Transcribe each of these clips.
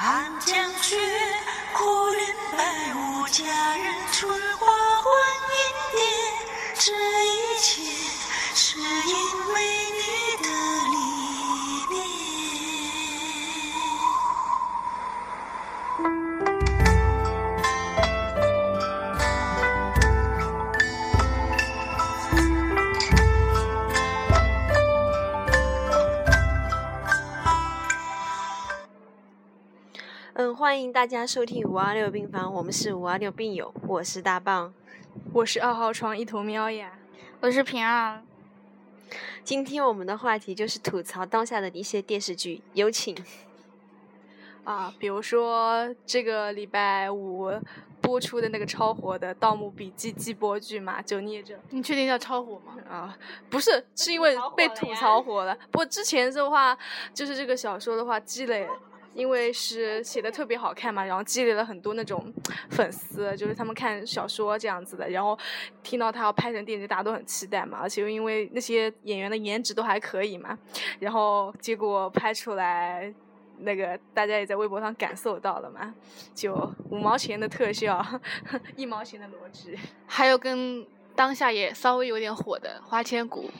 寒江雪，故人白无佳人，春花换银蝶。这一切是因为嗯，欢迎大家收听五二六病房，我们是五二六病友，我是大棒。我是二号床一头喵呀，我是平儿。今天我们的话题就是吐槽当下的一些电视剧，有请。啊，比如说这个礼拜五播出的那个超火的《盗墓笔记》季播剧嘛，就捏着你确定叫超火吗？啊，不是，是因为被吐槽火了。不过之前的话，就是这个小说的话积累，因为是写的特别好看嘛，然后积累了很多那种粉丝，就是他们看小说这样子的，然后听到他要拍成电视剧，大家都很期待嘛，而且又因为那些演员的颜值都还可以嘛，然后结果拍出来。那个大家也在微博上感受到了嘛，就五毛钱的特效，一毛钱的逻辑，还有跟当下也稍微有点火的《花千骨》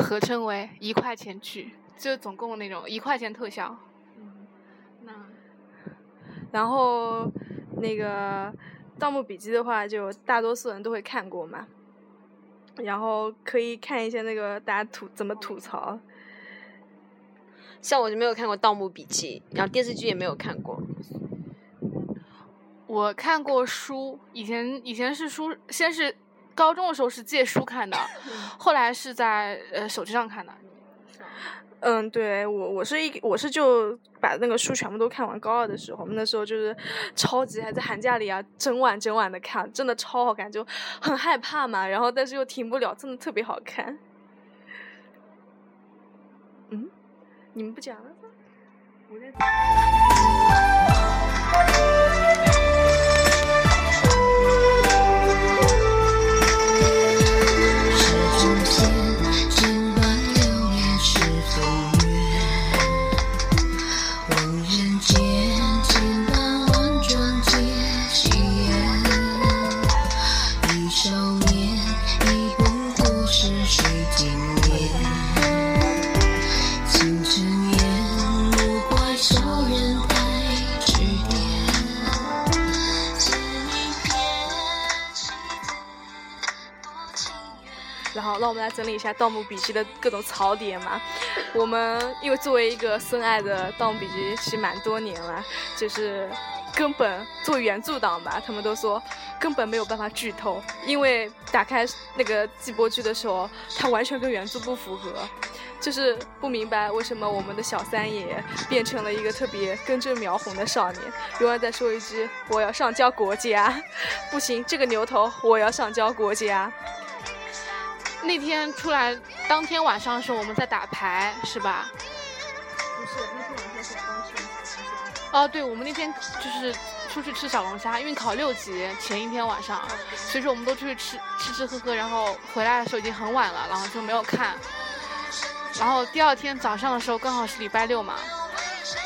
合称为一块钱剧，就总共那种一块钱特效。然后那个《盗墓笔记》的话，就大多数人都会看过嘛，然后可以看一下那个大家吐怎么吐槽。像我就没有看过《盗墓笔记》，然后电视剧也没有看过。我看过书，以前以前是书，先是高中的时候是借书看的，后来是在呃手机上看的。嗯，对我我是一我是就把那个书全部都看完。高二的时候，那时候就是超级还在寒假里啊，整晚整晚的看，真的超好看，就很害怕嘛，然后但是又停不了，真的特别好看。嗯。你们不讲了？我在。整理一下《盗墓笔记》的各种槽点嘛。我们因为作为一个深爱的《盗墓笔记》，其实蛮多年了，就是根本做原著党吧，他们都说根本没有办法剧透，因为打开那个季播剧的时候，它完全跟原著不符合。就是不明白为什么我们的小三爷变成了一个特别根正苗红的少年，永远在说一句“我要上交国家”，不行，这个牛头我要上交国家。那天出来，当天晚上是我们在打牌，是吧？不是，那天晚上是刚吃小龙虾哦，对，我们那天就是出去吃小龙虾，因为考六级前一天晚上，所以说我们都出去吃吃吃喝喝，然后回来的时候已经很晚了，然后就没有看。然后第二天早上的时候刚好是礼拜六嘛，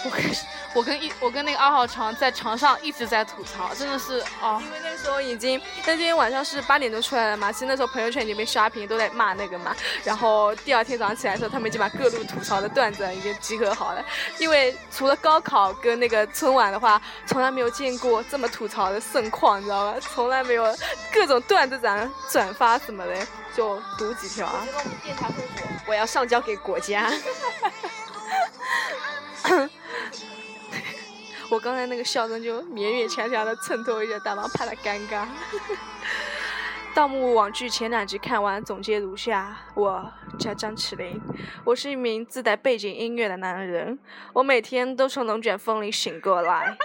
我跟 我跟一我跟那个二号床在床上一直在吐槽，真的是哦，因为那时候已经那天晚上是八点钟出来了嘛，其实那时候朋友圈已经被刷屏，都在骂那个嘛。然后第二天早上起来的时候，他们已经把各路吐槽的段子已经集合好了。因为除了高考跟那个春晚的话，从来没有见过这么吐槽的盛况，你知道吗？从来没有各种段子转转发什么的，就读几条啊。觉得我们电台会火，我要上交给国家。我刚才那个笑声就勉勉强强的衬托一下大王，怕他尴尬。盗墓网剧前两集看完，总结如下：我叫张起灵，我是一名自带背景音乐的男人。我每天都从龙卷风里醒过来，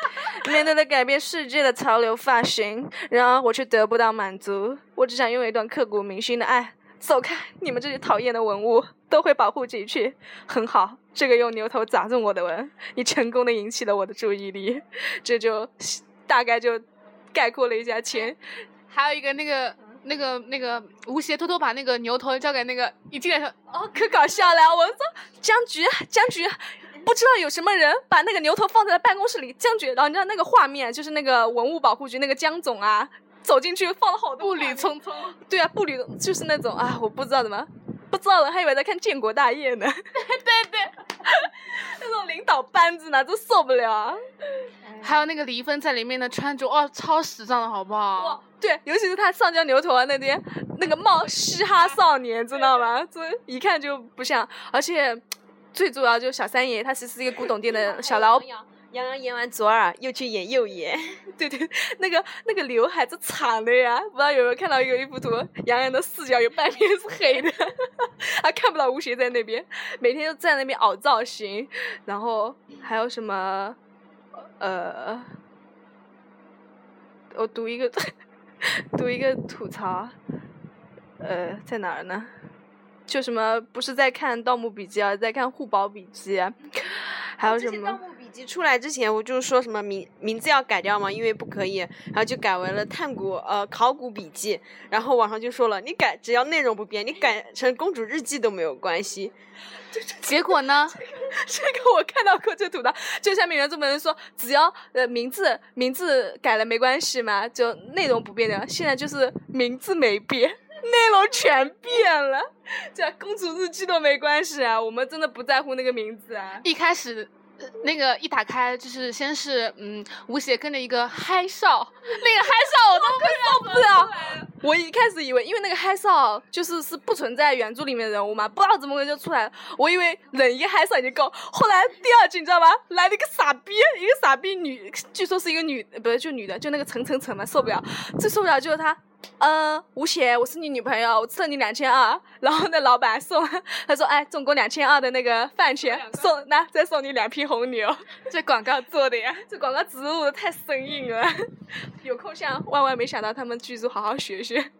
面对着改变世界的潮流发型，然而我却得不到满足。我只想拥有一段刻骨铭心的爱。走开！你们这些讨厌的文物都会保护自己去。很好，这个用牛头砸中我的文，你成功的引起了我的注意力。这就大概就概括了一下前。还有一个那个那个那个吴邪偷偷把那个牛头交给那个一进来说哦，可搞笑了！我说僵局，僵局，不知道有什么人把那个牛头放在了办公室里，僵局。然后你知道那个画面，就是那个文物保护局那个江总啊，走进去放了好多步履匆匆。对啊，步履就是那种啊，我不知道怎么，不知道了还以为在看建国大业呢。对对 那种领导班子呢，真受不了啊。还有那个李易峰在里面的穿着，哦，超时尚的好不哇好？，对，尤其是他上交牛头啊那边，那个冒嘻哈少年，知道吗？这一看就不像，而且最主要就是小三爷，他其实是一个古董店的小老板。杨洋演完左耳又去演右眼，对对，那个那个刘海是长的呀，不知道有没有看到有一幅图，杨洋的视角有半边是黑的，他看不到吴邪在那边，每天都在那边凹造型，然后还有什么，呃，我读一个 读一个吐槽，呃，在哪儿呢？就什么不是在看《盗墓笔记》啊，在看《护宝笔记》啊，还有什么？出来之前，我就说什么名名字要改掉嘛，因为不可以，然后就改为了《探古呃考古笔记》，然后网上就说了，你改只要内容不变，你改成《公主日记》都没有关系。结果呢？这个我看到过这图的，就下面原作本人说，只要呃名字名字改了没关系嘛，就内容不变的。现在就是名字没变，内容全变了，这公主日记都没关系啊，我们真的不在乎那个名字啊。一开始。呃那个一打开就是先是嗯，吴邪跟着一个嗨少，那个嗨少我都受不了！我一开始以为，因为那个嗨少就是是不存在原著里面的人物嘛，不知道怎么回事就出来了。我以为忍一个嗨少已经够，后来第二集你知道吧，来了一个傻逼，一个傻逼女，据说是一个女，不是就女的，就那个陈陈陈嘛，受不了，最受不了就是她。嗯，吴邪，我是你女朋友，我欠你两千二。然后那老板送，他说，哎，总共两千二的那个饭钱，送那再送你两瓶红牛。这广告做的呀，这广告植入的太生硬了。有空向万万没想到他们剧组好好学学。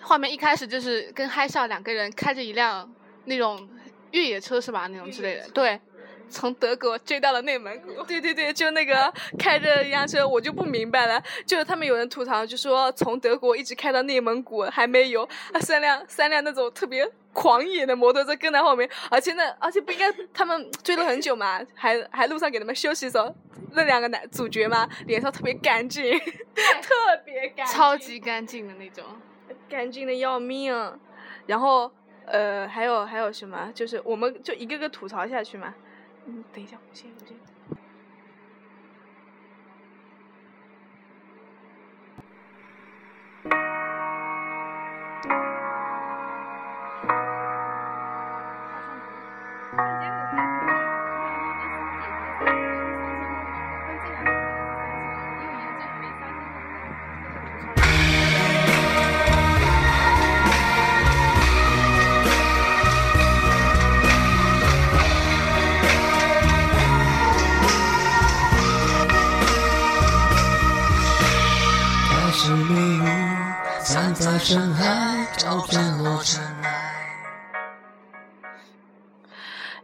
画面一开始就是跟嗨少两个人开着一辆那种越野车是吧？那种之类的，对。从德国追到了内蒙古，对对对，就那个开着一辆车，我就不明白了。就是他们有人吐槽，就说从德国一直开到内蒙古还没有，三辆三辆那种特别狂野的摩托车跟在后面，而且那而且不应该他们追了很久嘛，还还路上给他们休息的时候，那两个男主角嘛脸上特别干净，特别干净，超级干净的那种，干净的要命。然后呃还有还有什么？就是我们就一个个吐槽下去嘛。嗯，等一下，我先，我先。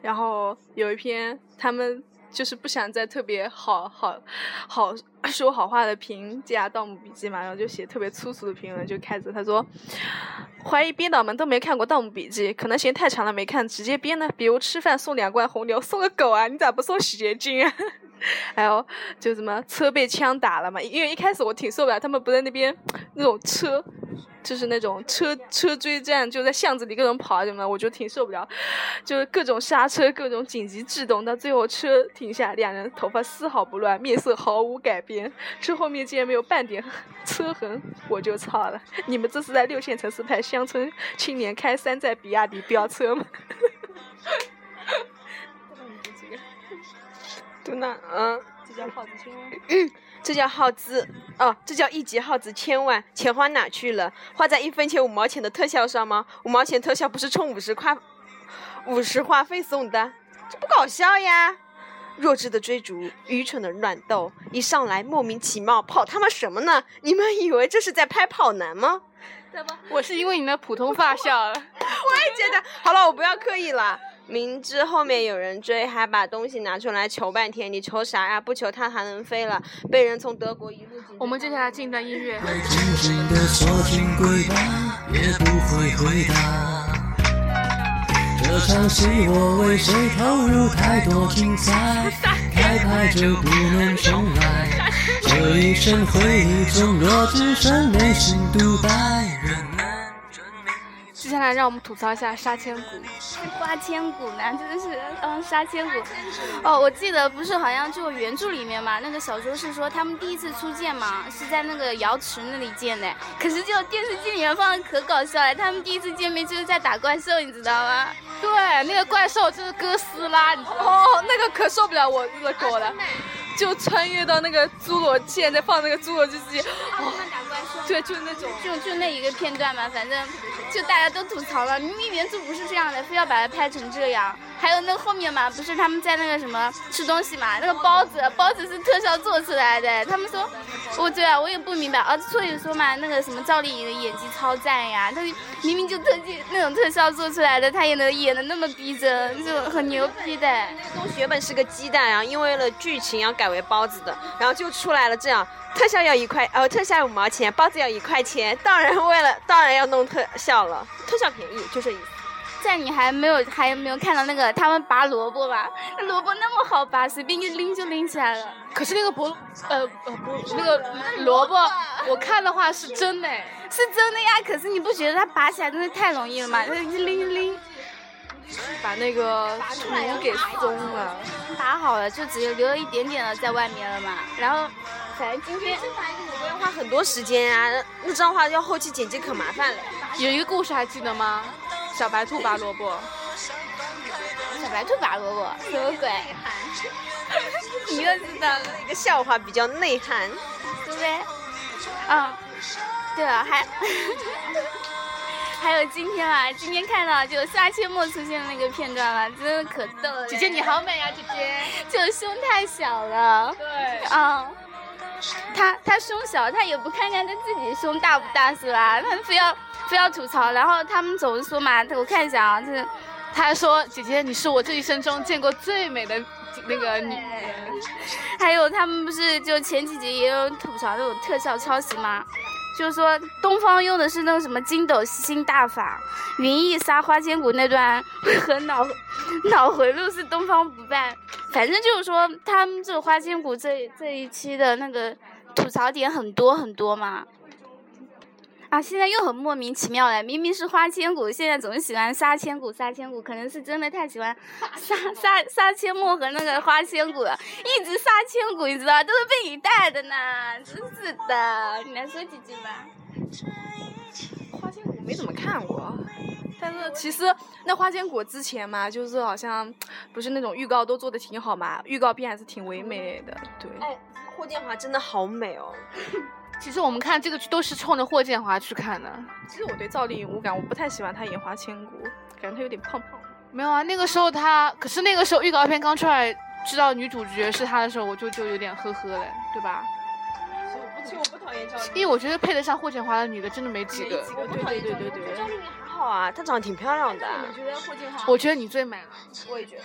然后有一篇，他们就是不想再特别好好好说好话的评价《盗墓笔记》嘛，然后就写特别粗俗的评论，就开始他说，怀疑编导们都没看过《盗墓笔记》，可能嫌太长了没看，直接编呢。比如吃饭送两罐红牛，送个狗啊！你咋不送洗洁精啊？还有就什么车被枪打了嘛？因为一开始我挺受不了，他们不在那边那种车，就是那种车车追战，就在巷子里各种跑什么，我就挺受不了，就是各种刹车，各种紧急制动，到最后车停下，两人头发丝毫不乱，面色毫无改变，车后面竟然没有半点车痕，我就操了！你们这是在六线城市派乡村青年开山寨比亚迪飙车吗？读那嗯，这叫耗子千万。这叫耗资哦，这叫一级耗资千万，钱花哪去了？花在一分钱五毛钱的特效上吗？五毛钱特效不是充五十块五十话费送的，这不搞笑呀！弱智的追逐，愚蠢的乱斗，一上来莫名其妙跑他妈什么呢？你们以为这是在拍跑男吗？我是因为你的普通发笑了。我也觉得，好了，我不要刻意了。明知后面有人追，还把东西拿出来求半天，你求啥呀？不求它还能飞了，被人从德国一路紧我们接下来进一段音乐。会紧紧地锁进轨道，也不会回答。这这场戏我为谁投入太多精彩？开拍就不能重来。这一生回忆中若只剩内心独白。接下来让我们吐槽一下杀千骨。花千骨呢，真的是，嗯，杀千骨。哦，我记得不是好像就原著里面嘛，那个小说是说他们第一次初见嘛，是在那个瑶池那里见的。可是就电视剧里面放的可搞笑了，他们第一次见面就是在打怪兽，你知道吗？对，那个怪兽就是哥斯拉，你知道吗？哦，那个可受不了我这个狗了，就穿越到那个侏罗纪，在放那个侏罗纪世界，他们打怪兽。对，就那种。就就那一个片段嘛，反正就大家都吐槽了，明明原著不是这样的，非要把它拍成这样。还有那后面嘛，不是他们在那个什么吃东西嘛，那个包子，包子是特效做出来的。他们说，我对啊，我也不明白啊，所以说嘛，那个什么赵丽颖的演技超赞呀，她明明就特技那种特效做出来的，她也能演的那么逼真，就很牛逼的。东西原本是个鸡蛋，然后因为了剧情要改为包子的，然后就出来了这样，特效要一块，哦，特效五毛钱，包子要一块钱，当然为了当然要弄特效了，特效便宜，就这意思。在你还没有还没有看到那个他们拔萝卜吧？那萝卜那么好拔，随便一拎就拎起来了。可是那个菠，呃呃不，那个萝卜，我看的话是真的，是真的呀。可是你不觉得它拔起来真的太容易了吗？一拎一拎，把那个土给松了，拔好了就直接留了一点点的在外面了嘛。然后，反正今天我要花很多时间啊，那这样的话要后期剪辑可麻烦了。有一个故事还记得吗？小白兔拔萝卜，小白兔拔萝卜，什么鬼？你又知道了一个笑话比较内涵，对不对？嗯，对了，还 还有今天啊，今天看到就杀阡陌出现的那个片段了，真的可逗了。姐姐你好美呀，姐姐。就胸太小了。对。嗯。他他胸小，他也不看看他自己胸大不大是吧？他非要非要吐槽，然后他们总是说嘛，我看一下啊，就是他还说姐姐你是我这一生中见过最美的那个女人。还有他们不是就前几集也有吐槽那种特效抄袭吗？就是说东方用的是那个什么筋斗吸星大法，云逸杀花千骨那段和脑 脑回路是东方不败。反正就是说他们这花千骨这这一期的那个吐槽点很多很多嘛。啊，现在又很莫名其妙了，明明是花千骨，现在总是喜欢杀千骨，杀千骨，可能是真的太喜欢杀杀杀阡陌和那个花千骨了，一直杀千骨，你知道，都是被你带的呢，真是的，你来说几句吧。花千骨没怎么看过，但是其实那花千骨之前嘛，就是好像不是那种预告都做的挺好嘛，预告片还是挺唯美的，对。哎，霍建华真的好美哦。其实我们看这个剧都是冲着霍建华去看的。其实我对赵丽颖无感，我不太喜欢她演花千骨，感觉她有点胖胖。没有啊，那个时候她，可是那个时候预告片刚出来，知道女主角是她的时候，我就就有点呵呵了，对吧？其实我不讨厌赵丽颖，因为我觉得配得上霍建华的女的真的没几个。对对对对对。赵丽颖还好啊，她长得挺漂亮的。我觉得霍建华？我觉得你最美了。我也觉得。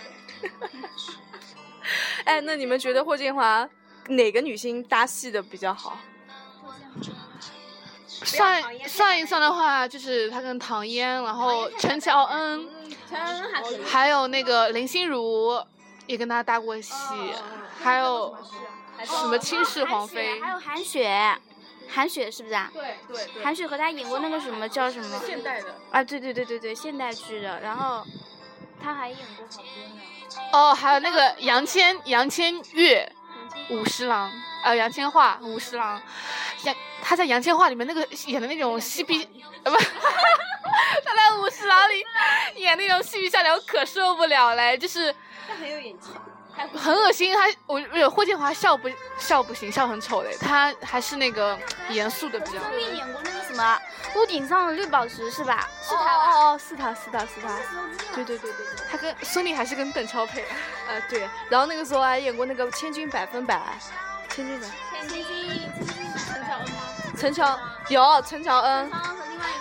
哎，那你们觉得霍建华哪个女星搭戏的比较好？算算一算的话，就是他跟唐嫣，然后陈乔恩，还有那个林心如也跟他搭过戏，还有什么倾世皇妃，还有韩雪，韩雪是不是啊？对对。韩雪和他演过那个什么叫什么？现代的。啊，对对对对对，现代剧的，然后他还演过好多呢。哦，还有那个杨千杨千月，五十郎。呃，杨千嬅五十郎，杨他在杨千嬅里面那个演的那种嬉皮，呃不，他在五十郎里演那种嬉皮笑脸，我可受不了嘞，就是他很有演技，很恶心。他我霍建华笑不笑不行，笑很丑嘞。他还是那个严肃的比较。孙俪演过那个什么屋顶上的绿宝石是吧？是他哦哦，是他是他是他，对对对对对，他跟孙俪还是跟邓超配的。呃对，然后那个时候还演过那个千军百分百。千军百，千金，陈乔恩吗？陈乔有陈乔恩，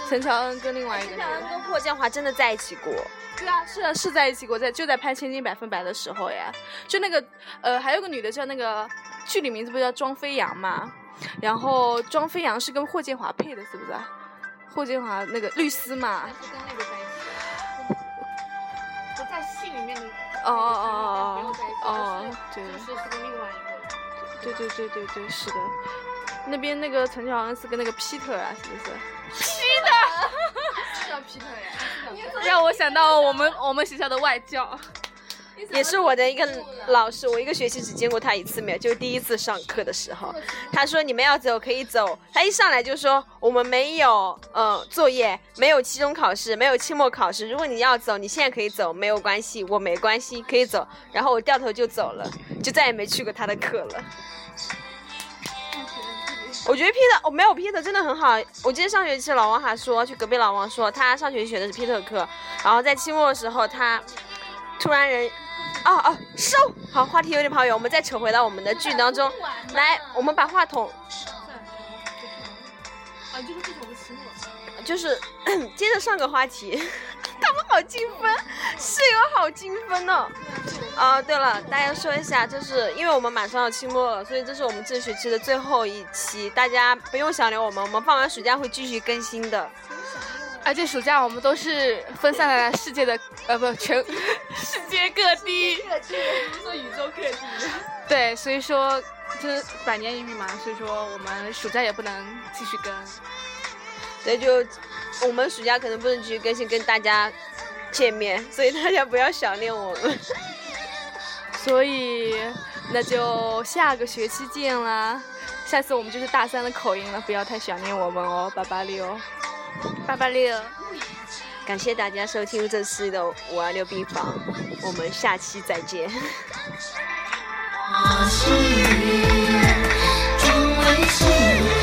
陈乔恩跟另外一个，陈乔恩跟霍建华真的在一起过。对啊，是啊，是在一起过，在就在拍《千金百分百》的时候呀。就那个呃，还有个女的叫那个剧里名字不叫庄飞扬嘛？然后庄飞扬是跟霍建华配的，是不是？霍建华那个律师嘛。信里面的哦哦哦哦哦就是对这是是另外一个。对对对对对，是的。那边那个陈乔恩是跟那个 Peter 啊，是不是？Peter，叫 Peter，让我想到我们我们学校的外教，也是我的一个老师，我一个学期只见过他一次面，就是第一次上课的时候，他说你们要走可以走，他一上来就说我们没有呃作业，没有期中考试，没有期末考试，如果你要走，你现在可以走，没有关系，我没关系，可以走。然后我掉头就走了，就再也没去过他的课了。我觉得 Peter，我、没有 Peter 真的很好。我记得上学期老王还说，去隔壁老王说，他上学期学的是 Peter 课，然后在期末的时候，他突然人，哦哦，收好，话题有点跑远，我们再扯回到我们的剧当中来，我们把话筒啊，就是这种的。就是 接着上个话题，他们好精分，室友好精分哦。啊，对了，大家说一下，就是因为我们马上要期末了，所以这是我们这学期的最后一期，大家不用想留我们，我们放完暑假会继续更新的。而且暑假我们都是分散在世界的呃不全 世界各地，说宇宙各地。对，所以说就是百年一遇嘛，所以说我们暑假也不能继续更。所以就我们暑假可能不能继续更新跟大家见面，所以大家不要想念我们。所以那就下个学期见啦。下次我们就是大三的口音了，不要太想念我们哦，八八六。八八六。感谢大家收听这次的五二六病房，我们下期再见。